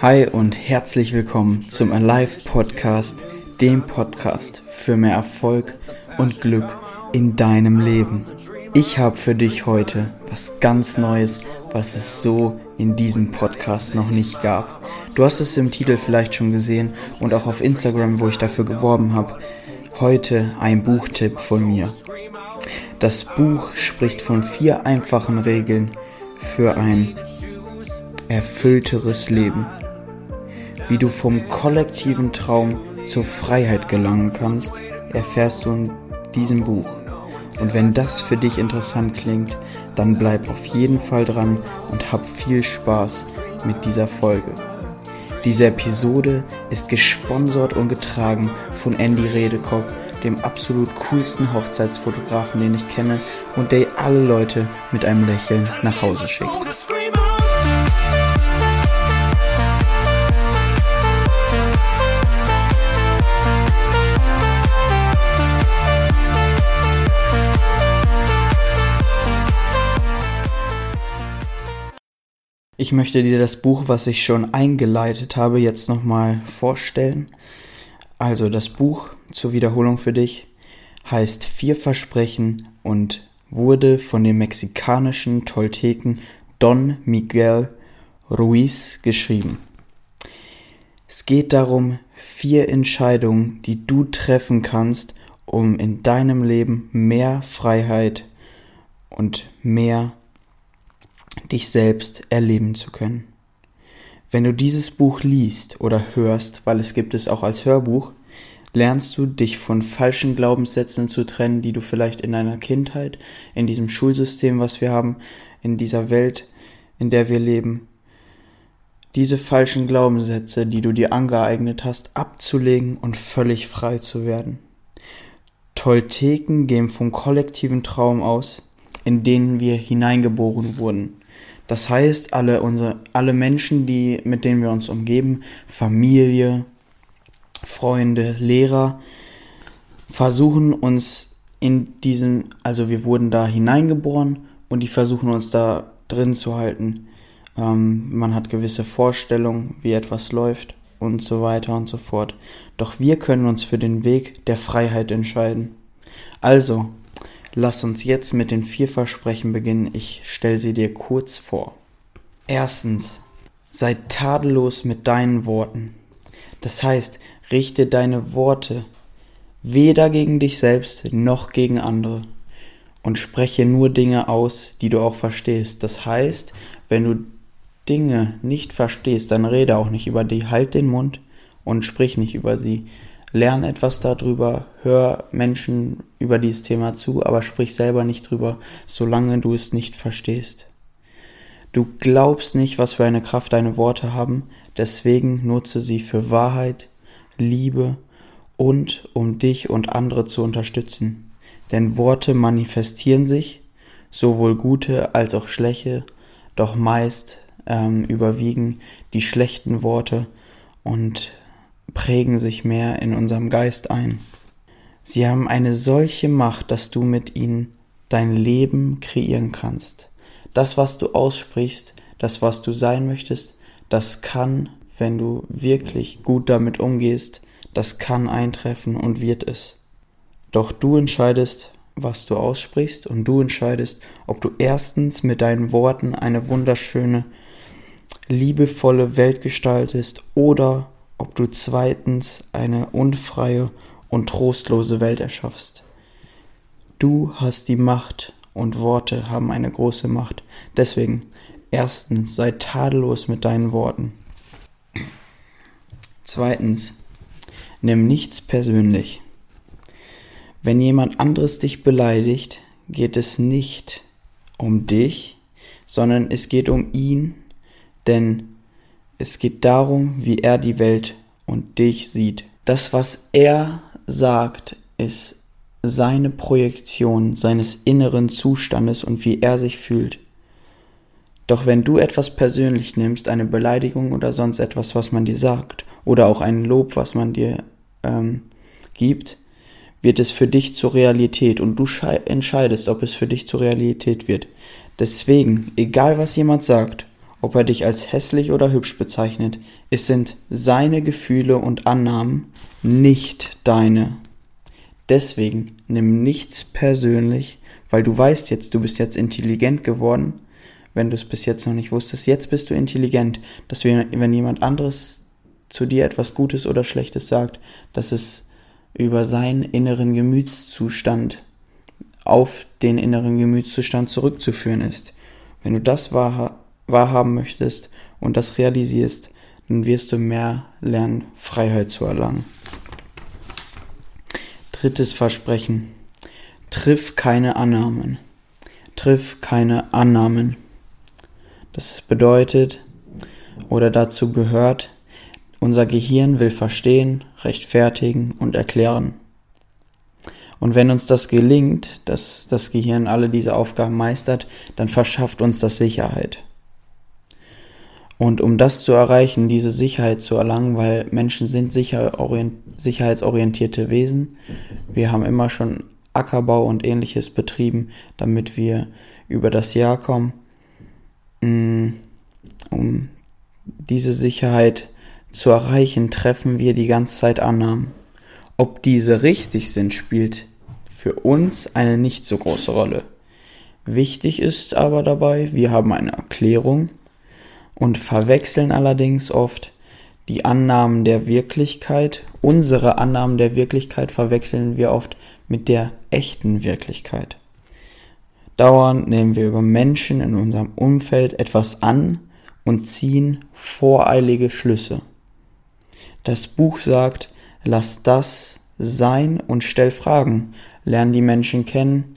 Hi und herzlich willkommen zum Alive Podcast, dem Podcast für mehr Erfolg und Glück in deinem Leben. Ich habe für dich heute was ganz Neues, was es so in diesem Podcast noch nicht gab. Du hast es im Titel vielleicht schon gesehen und auch auf Instagram, wo ich dafür geworben habe. Heute ein Buchtipp von mir. Das Buch spricht von vier einfachen Regeln für ein erfüllteres Leben. Wie du vom kollektiven Traum zur Freiheit gelangen kannst, erfährst du in diesem Buch. Und wenn das für dich interessant klingt, dann bleib auf jeden Fall dran und hab viel Spaß mit dieser Folge. Diese Episode ist gesponsert und getragen von Andy Redekop, dem absolut coolsten Hochzeitsfotografen, den ich kenne und der alle Leute mit einem Lächeln nach Hause schickt. Ich möchte dir das Buch, was ich schon eingeleitet habe, jetzt nochmal vorstellen. Also das Buch zur Wiederholung für dich heißt Vier Versprechen und wurde von dem mexikanischen Tolteken Don Miguel Ruiz geschrieben. Es geht darum, vier Entscheidungen, die du treffen kannst, um in deinem Leben mehr Freiheit und mehr dich selbst erleben zu können. Wenn du dieses Buch liest oder hörst, weil es gibt es auch als Hörbuch, lernst du dich von falschen Glaubenssätzen zu trennen, die du vielleicht in deiner Kindheit, in diesem Schulsystem, was wir haben, in dieser Welt, in der wir leben, diese falschen Glaubenssätze, die du dir angeeignet hast, abzulegen und völlig frei zu werden. Tolteken gehen vom kollektiven Traum aus, in den wir hineingeboren wurden. Das heißt, alle unsere, alle Menschen, die, mit denen wir uns umgeben, Familie, Freunde, Lehrer, versuchen uns in diesen, also wir wurden da hineingeboren und die versuchen uns da drin zu halten. Ähm, man hat gewisse Vorstellungen, wie etwas läuft und so weiter und so fort. Doch wir können uns für den Weg der Freiheit entscheiden. Also, Lass uns jetzt mit den vier Versprechen beginnen. Ich stelle sie dir kurz vor. Erstens, sei tadellos mit deinen Worten. Das heißt, richte deine Worte weder gegen dich selbst noch gegen andere und spreche nur Dinge aus, die du auch verstehst. Das heißt, wenn du Dinge nicht verstehst, dann rede auch nicht über die, halt den Mund und sprich nicht über sie lern etwas darüber, hör Menschen über dieses Thema zu, aber sprich selber nicht drüber, solange du es nicht verstehst. Du glaubst nicht, was für eine Kraft deine Worte haben, deswegen nutze sie für Wahrheit, Liebe und um dich und andere zu unterstützen. Denn Worte manifestieren sich, sowohl gute als auch schlechte, doch meist ähm, überwiegen die schlechten Worte und prägen sich mehr in unserem Geist ein. Sie haben eine solche Macht, dass du mit ihnen dein Leben kreieren kannst. Das, was du aussprichst, das, was du sein möchtest, das kann, wenn du wirklich gut damit umgehst, das kann eintreffen und wird es. Doch du entscheidest, was du aussprichst und du entscheidest, ob du erstens mit deinen Worten eine wunderschöne, liebevolle Welt gestaltest oder ob du zweitens eine unfreie und trostlose Welt erschaffst. Du hast die Macht und Worte haben eine große Macht. Deswegen, erstens, sei tadellos mit deinen Worten. Zweitens, nimm nichts persönlich. Wenn jemand anderes dich beleidigt, geht es nicht um dich, sondern es geht um ihn, denn es geht darum, wie er die Welt und dich sieht. Das, was er sagt, ist seine Projektion seines inneren Zustandes und wie er sich fühlt. Doch wenn du etwas persönlich nimmst, eine Beleidigung oder sonst etwas, was man dir sagt, oder auch ein Lob, was man dir ähm, gibt, wird es für dich zur Realität und du entscheidest, ob es für dich zur Realität wird. Deswegen, egal was jemand sagt, ob er dich als hässlich oder hübsch bezeichnet, es sind seine Gefühle und Annahmen, nicht deine. Deswegen nimm nichts persönlich, weil du weißt jetzt, du bist jetzt intelligent geworden, wenn du es bis jetzt noch nicht wusstest. Jetzt bist du intelligent, dass wir, wenn jemand anderes zu dir etwas Gutes oder Schlechtes sagt, dass es über seinen inneren Gemütszustand auf den inneren Gemütszustand zurückzuführen ist. Wenn du das wahr, wahrhaben möchtest und das realisierst, dann wirst du mehr lernen, Freiheit zu erlangen. Drittes Versprechen. Triff keine Annahmen. Triff keine Annahmen. Das bedeutet oder dazu gehört, unser Gehirn will verstehen, rechtfertigen und erklären. Und wenn uns das gelingt, dass das Gehirn alle diese Aufgaben meistert, dann verschafft uns das Sicherheit. Und um das zu erreichen, diese Sicherheit zu erlangen, weil Menschen sind sicher sicherheitsorientierte Wesen, wir haben immer schon Ackerbau und ähnliches betrieben, damit wir über das Jahr kommen, mm, um diese Sicherheit zu erreichen, treffen wir die ganze Zeit Annahmen. Ob diese richtig sind, spielt für uns eine nicht so große Rolle. Wichtig ist aber dabei, wir haben eine Erklärung und verwechseln allerdings oft die Annahmen der Wirklichkeit, unsere Annahmen der Wirklichkeit verwechseln wir oft mit der echten Wirklichkeit. Dauernd nehmen wir über Menschen in unserem Umfeld etwas an und ziehen voreilige Schlüsse. Das Buch sagt, lass das sein und stell Fragen, lerne die Menschen kennen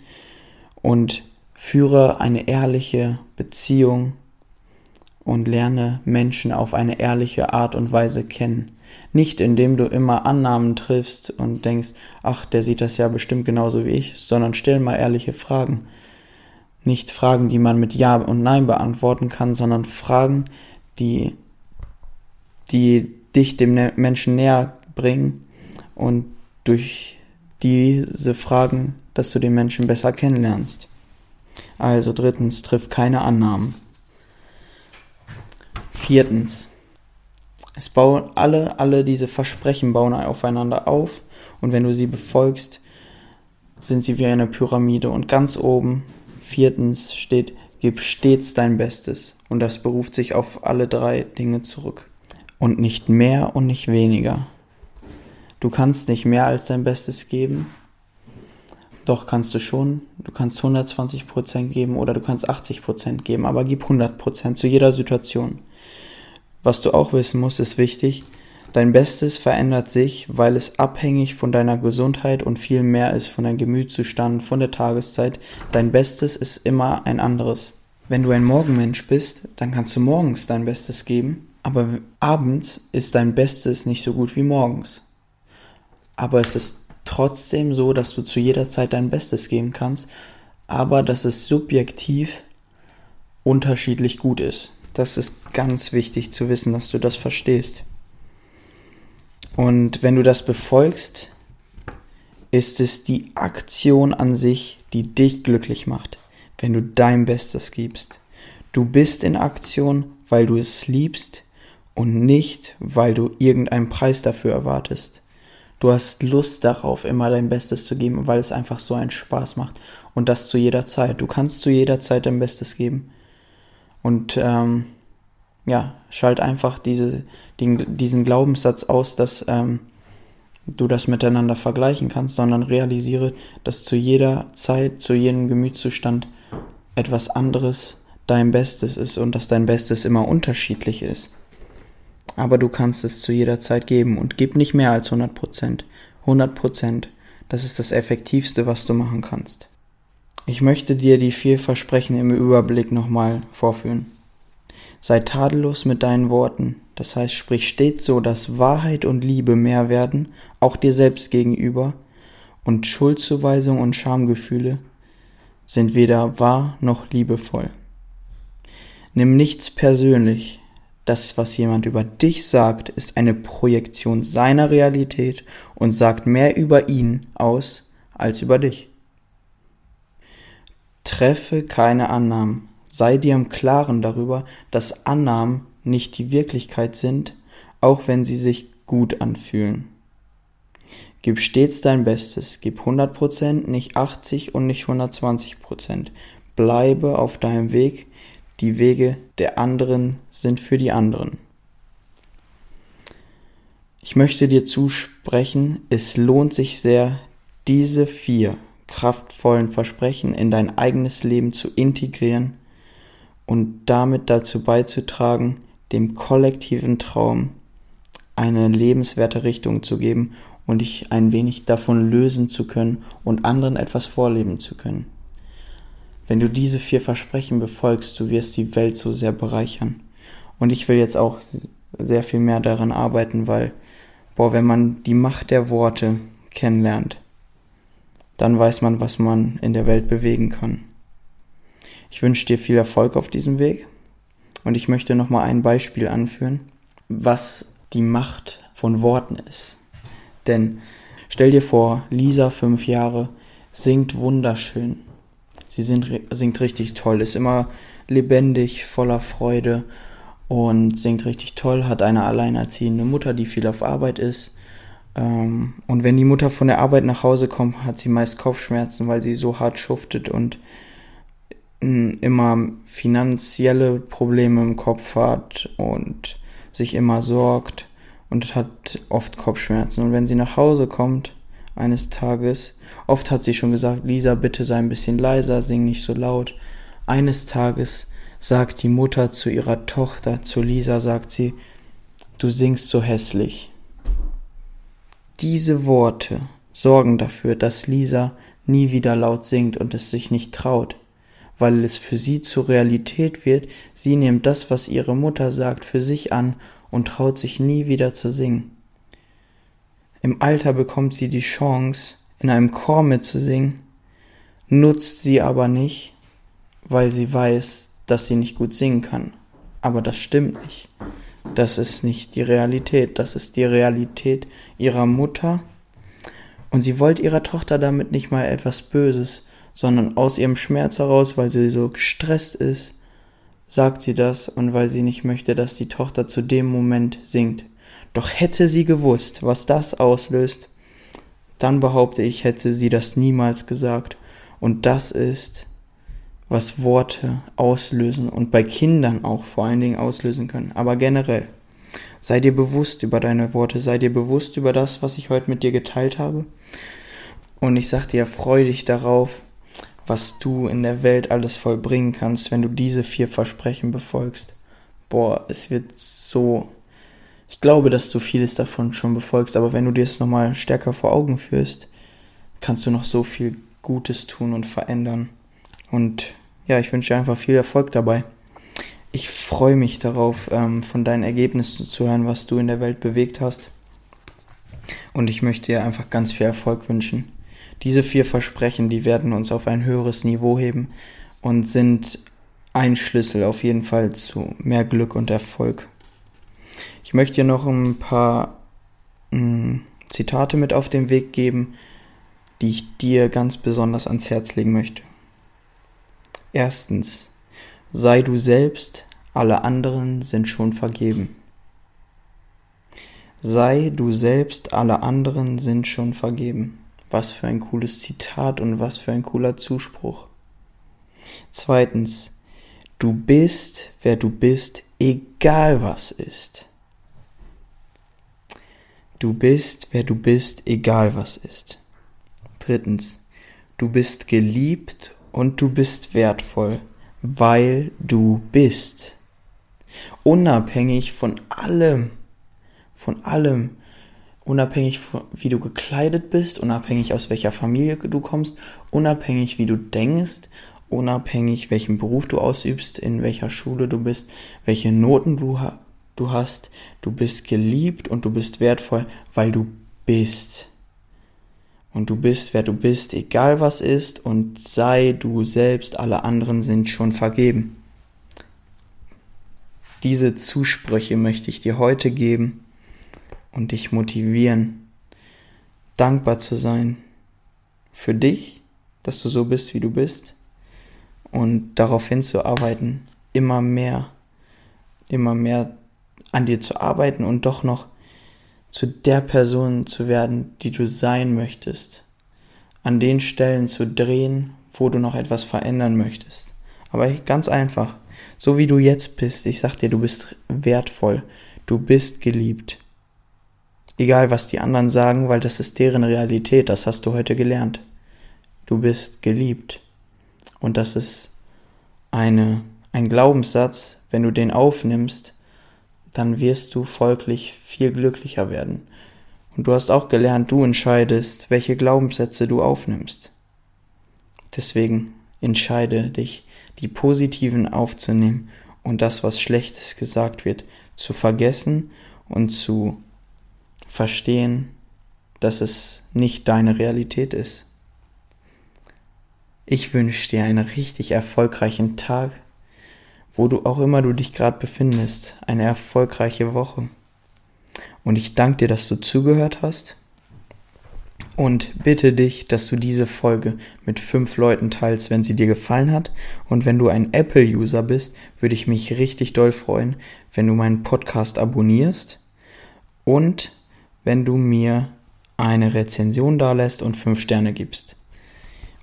und führe eine ehrliche Beziehung und lerne Menschen auf eine ehrliche Art und Weise kennen. Nicht indem du immer Annahmen triffst und denkst, ach, der sieht das ja bestimmt genauso wie ich, sondern stell mal ehrliche Fragen. Nicht Fragen, die man mit Ja und Nein beantworten kann, sondern Fragen, die, die dich dem Menschen näher bringen und durch diese Fragen, dass du den Menschen besser kennenlernst. Also drittens, triff keine Annahmen. Viertens, es bauen alle, alle diese Versprechen bauen aufeinander auf und wenn du sie befolgst, sind sie wie eine Pyramide und ganz oben, viertens steht, gib stets dein Bestes und das beruft sich auf alle drei Dinge zurück und nicht mehr und nicht weniger. Du kannst nicht mehr als dein Bestes geben. Doch kannst du schon. Du kannst 120% geben oder du kannst 80% geben, aber gib 100% zu jeder Situation. Was du auch wissen musst, ist wichtig. Dein Bestes verändert sich, weil es abhängig von deiner Gesundheit und viel mehr ist von deinem Gemütszustand, von der Tageszeit. Dein Bestes ist immer ein anderes. Wenn du ein Morgenmensch bist, dann kannst du morgens dein Bestes geben aber abends ist dein Bestes nicht so gut wie morgens. Aber es ist trotzdem so, dass du zu jeder Zeit dein Bestes geben kannst, aber dass es subjektiv unterschiedlich gut ist. Das ist ganz wichtig zu wissen, dass du das verstehst. Und wenn du das befolgst, ist es die Aktion an sich, die dich glücklich macht, wenn du dein Bestes gibst. Du bist in Aktion, weil du es liebst, und nicht, weil du irgendeinen Preis dafür erwartest. Du hast Lust darauf, immer dein Bestes zu geben, weil es einfach so einen Spaß macht. Und das zu jeder Zeit. Du kannst zu jeder Zeit dein Bestes geben. Und ähm, ja, schalt einfach diese, den, diesen Glaubenssatz aus, dass ähm, du das miteinander vergleichen kannst, sondern realisiere, dass zu jeder Zeit, zu jedem Gemütszustand etwas anderes dein Bestes ist und dass dein Bestes immer unterschiedlich ist aber du kannst es zu jeder Zeit geben und gib nicht mehr als 100 Prozent. 100 Prozent, das ist das Effektivste, was du machen kannst. Ich möchte dir die vier Versprechen im Überblick nochmal vorführen. Sei tadellos mit deinen Worten, das heißt, sprich stets so, dass Wahrheit und Liebe mehr werden, auch dir selbst gegenüber, und Schuldzuweisung und Schamgefühle sind weder wahr noch liebevoll. Nimm nichts persönlich, das, was jemand über dich sagt, ist eine Projektion seiner Realität und sagt mehr über ihn aus als über dich. Treffe keine Annahmen. Sei dir im Klaren darüber, dass Annahmen nicht die Wirklichkeit sind, auch wenn sie sich gut anfühlen. Gib stets dein Bestes, gib 100%, nicht 80 und nicht 120%. Bleibe auf deinem Weg, die Wege der anderen sind für die anderen. Ich möchte dir zusprechen, es lohnt sich sehr, diese vier kraftvollen Versprechen in dein eigenes Leben zu integrieren und damit dazu beizutragen, dem kollektiven Traum eine lebenswerte Richtung zu geben und dich ein wenig davon lösen zu können und anderen etwas vorleben zu können. Wenn du diese vier Versprechen befolgst, du wirst die Welt so sehr bereichern. Und ich will jetzt auch sehr viel mehr daran arbeiten, weil, boah, wenn man die Macht der Worte kennenlernt, dann weiß man, was man in der Welt bewegen kann. Ich wünsche dir viel Erfolg auf diesem Weg und ich möchte nochmal ein Beispiel anführen, was die Macht von Worten ist. Denn stell dir vor, Lisa, fünf Jahre, singt wunderschön. Sie singt, singt richtig toll, ist immer lebendig, voller Freude und singt richtig toll, hat eine alleinerziehende Mutter, die viel auf Arbeit ist. Ähm, und wenn die Mutter von der Arbeit nach Hause kommt, hat sie meist Kopfschmerzen, weil sie so hart schuftet und mm, immer finanzielle Probleme im Kopf hat und sich immer sorgt und hat oft Kopfschmerzen. Und wenn sie nach Hause kommt, eines Tages. Oft hat sie schon gesagt, Lisa, bitte sei ein bisschen leiser, sing nicht so laut. Eines Tages sagt die Mutter zu ihrer Tochter, zu Lisa, sagt sie, du singst so hässlich. Diese Worte sorgen dafür, dass Lisa nie wieder laut singt und es sich nicht traut, weil es für sie zur Realität wird, sie nimmt das, was ihre Mutter sagt, für sich an und traut sich nie wieder zu singen. Im Alter bekommt sie die Chance, in einem Chor mitzusingen, nutzt sie aber nicht, weil sie weiß, dass sie nicht gut singen kann. Aber das stimmt nicht. Das ist nicht die Realität. Das ist die Realität ihrer Mutter. Und sie wollte ihrer Tochter damit nicht mal etwas Böses, sondern aus ihrem Schmerz heraus, weil sie so gestresst ist, sagt sie das und weil sie nicht möchte, dass die Tochter zu dem Moment singt. Doch hätte sie gewusst, was das auslöst, dann behaupte ich, hätte sie das niemals gesagt. Und das ist, was Worte auslösen und bei Kindern auch vor allen Dingen auslösen können, aber generell. Sei dir bewusst über deine Worte, sei dir bewusst über das, was ich heute mit dir geteilt habe. Und ich sag dir, freu dich darauf, was du in der Welt alles vollbringen kannst, wenn du diese vier Versprechen befolgst. Boah, es wird so ich glaube, dass du vieles davon schon befolgst, aber wenn du dir es nochmal stärker vor Augen führst, kannst du noch so viel Gutes tun und verändern. Und ja, ich wünsche dir einfach viel Erfolg dabei. Ich freue mich darauf, ähm, von deinen Ergebnissen zu hören, was du in der Welt bewegt hast. Und ich möchte dir einfach ganz viel Erfolg wünschen. Diese vier Versprechen, die werden uns auf ein höheres Niveau heben und sind ein Schlüssel auf jeden Fall zu mehr Glück und Erfolg. Ich möchte dir noch ein paar mh, hm, Zitate mit auf den Weg geben, die ich dir ganz besonders ans Herz legen möchte. Erstens, sei du selbst, alle anderen sind schon vergeben. Sei du selbst, alle anderen sind schon vergeben. Was für ein cooles Zitat und was für ein cooler Zuspruch. Zweitens, du bist, wer du bist, egal was ist. Du bist, wer du bist, egal was ist. Drittens, du bist geliebt und du bist wertvoll, weil du bist. Unabhängig von allem, von allem, unabhängig von, wie du gekleidet bist, unabhängig aus welcher Familie du kommst, unabhängig wie du denkst, unabhängig welchen Beruf du ausübst, in welcher Schule du bist, welche Noten du hast du hast, du bist geliebt und du bist wertvoll, weil du bist. Und du bist, wer du bist, egal was ist, und sei du selbst, alle anderen sind schon vergeben. Diese Zusprüche möchte ich dir heute geben und dich motivieren, dankbar zu sein für dich, dass du so bist, wie du bist und darauf hinzuarbeiten, immer mehr, immer mehr an dir zu arbeiten und doch noch zu der Person zu werden, die du sein möchtest. An den Stellen zu drehen, wo du noch etwas verändern möchtest. Aber ganz einfach, so wie du jetzt bist, ich sag dir, du bist wertvoll, du bist geliebt. Egal was die anderen sagen, weil das ist deren Realität, das hast du heute gelernt. Du bist geliebt. Und das ist eine, ein Glaubenssatz, wenn du den aufnimmst, dann wirst du folglich viel glücklicher werden. Und du hast auch gelernt, du entscheidest, welche Glaubenssätze du aufnimmst. Deswegen entscheide dich, die positiven aufzunehmen und das, was schlechtes gesagt wird, zu vergessen und zu verstehen, dass es nicht deine Realität ist. Ich wünsche dir einen richtig erfolgreichen Tag, wo du auch immer du dich gerade befindest, eine erfolgreiche Woche. Und ich danke dir, dass du zugehört hast und bitte dich, dass du diese Folge mit fünf Leuten teilst, wenn sie dir gefallen hat. Und wenn du ein Apple-User bist, würde ich mich richtig doll freuen, wenn du meinen Podcast abonnierst und wenn du mir eine Rezension dalässt und fünf Sterne gibst.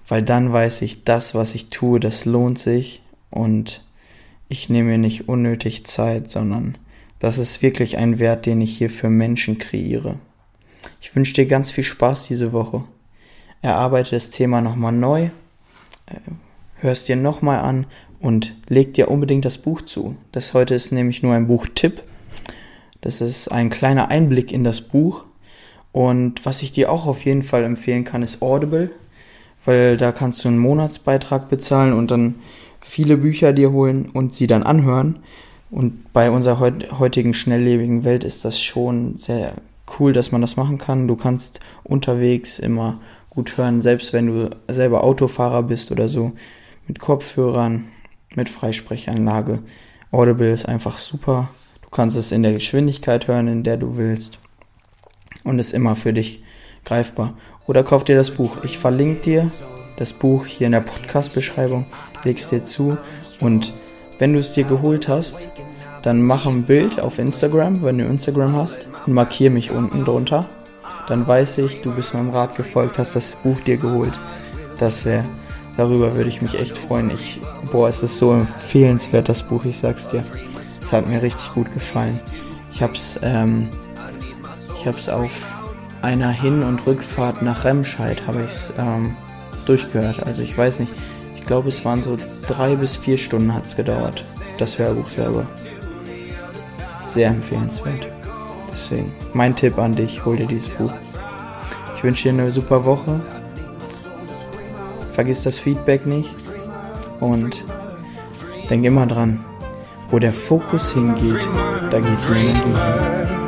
Weil dann weiß ich, das, was ich tue, das lohnt sich und ich nehme mir nicht unnötig Zeit, sondern das ist wirklich ein Wert, den ich hier für Menschen kreiere. Ich wünsche dir ganz viel Spaß diese Woche. Erarbeite das Thema nochmal neu, äh, hörst dir nochmal an und leg dir unbedingt das Buch zu. Das heute ist nämlich nur ein Buchtipp. Das ist ein kleiner Einblick in das Buch. Und was ich dir auch auf jeden Fall empfehlen kann, ist Audible, weil da kannst du einen Monatsbeitrag bezahlen und dann viele Bücher dir holen und sie dann anhören. Und bei unserer heutigen schnelllebigen Welt ist das schon sehr cool, dass man das machen kann. Du kannst unterwegs immer gut hören, selbst wenn du selber Autofahrer bist oder so, mit Kopfhörern, mit Freisprechanlage. Audible ist einfach super. Du kannst es in der Geschwindigkeit hören, in der du willst. Und ist immer für dich greifbar. Oder kauf dir das Buch. Ich verlinke dir das Buch hier in der Podcast-Beschreibung, legst dir zu und wenn du es dir geholt hast, dann mach ein Bild auf Instagram, wenn du Instagram hast, und markier mich unten drunter. Dann weiß ich, du bist meinem Rat gefolgt, hast das Buch dir geholt. Das wäre, darüber würde ich mich echt freuen. Ich, boah, es ist so empfehlenswert, das Buch, ich sag's dir. Es hat mir richtig gut gefallen. Ich hab's, ähm, ich hab's auf einer Hin- und Rückfahrt nach Remscheid, habe ich's ähm, durchgehört. Also ich weiß nicht, ich glaube es waren so drei bis vier Stunden hat es gedauert, das Hörbuch selber. Sehr empfehlenswert. Deswegen, mein Tipp an dich, hol dir dieses Buch. Ich wünsche dir eine super Woche. Vergiss das Feedback nicht. Und denk immer dran, wo der Fokus hingeht, da geht Energie hin.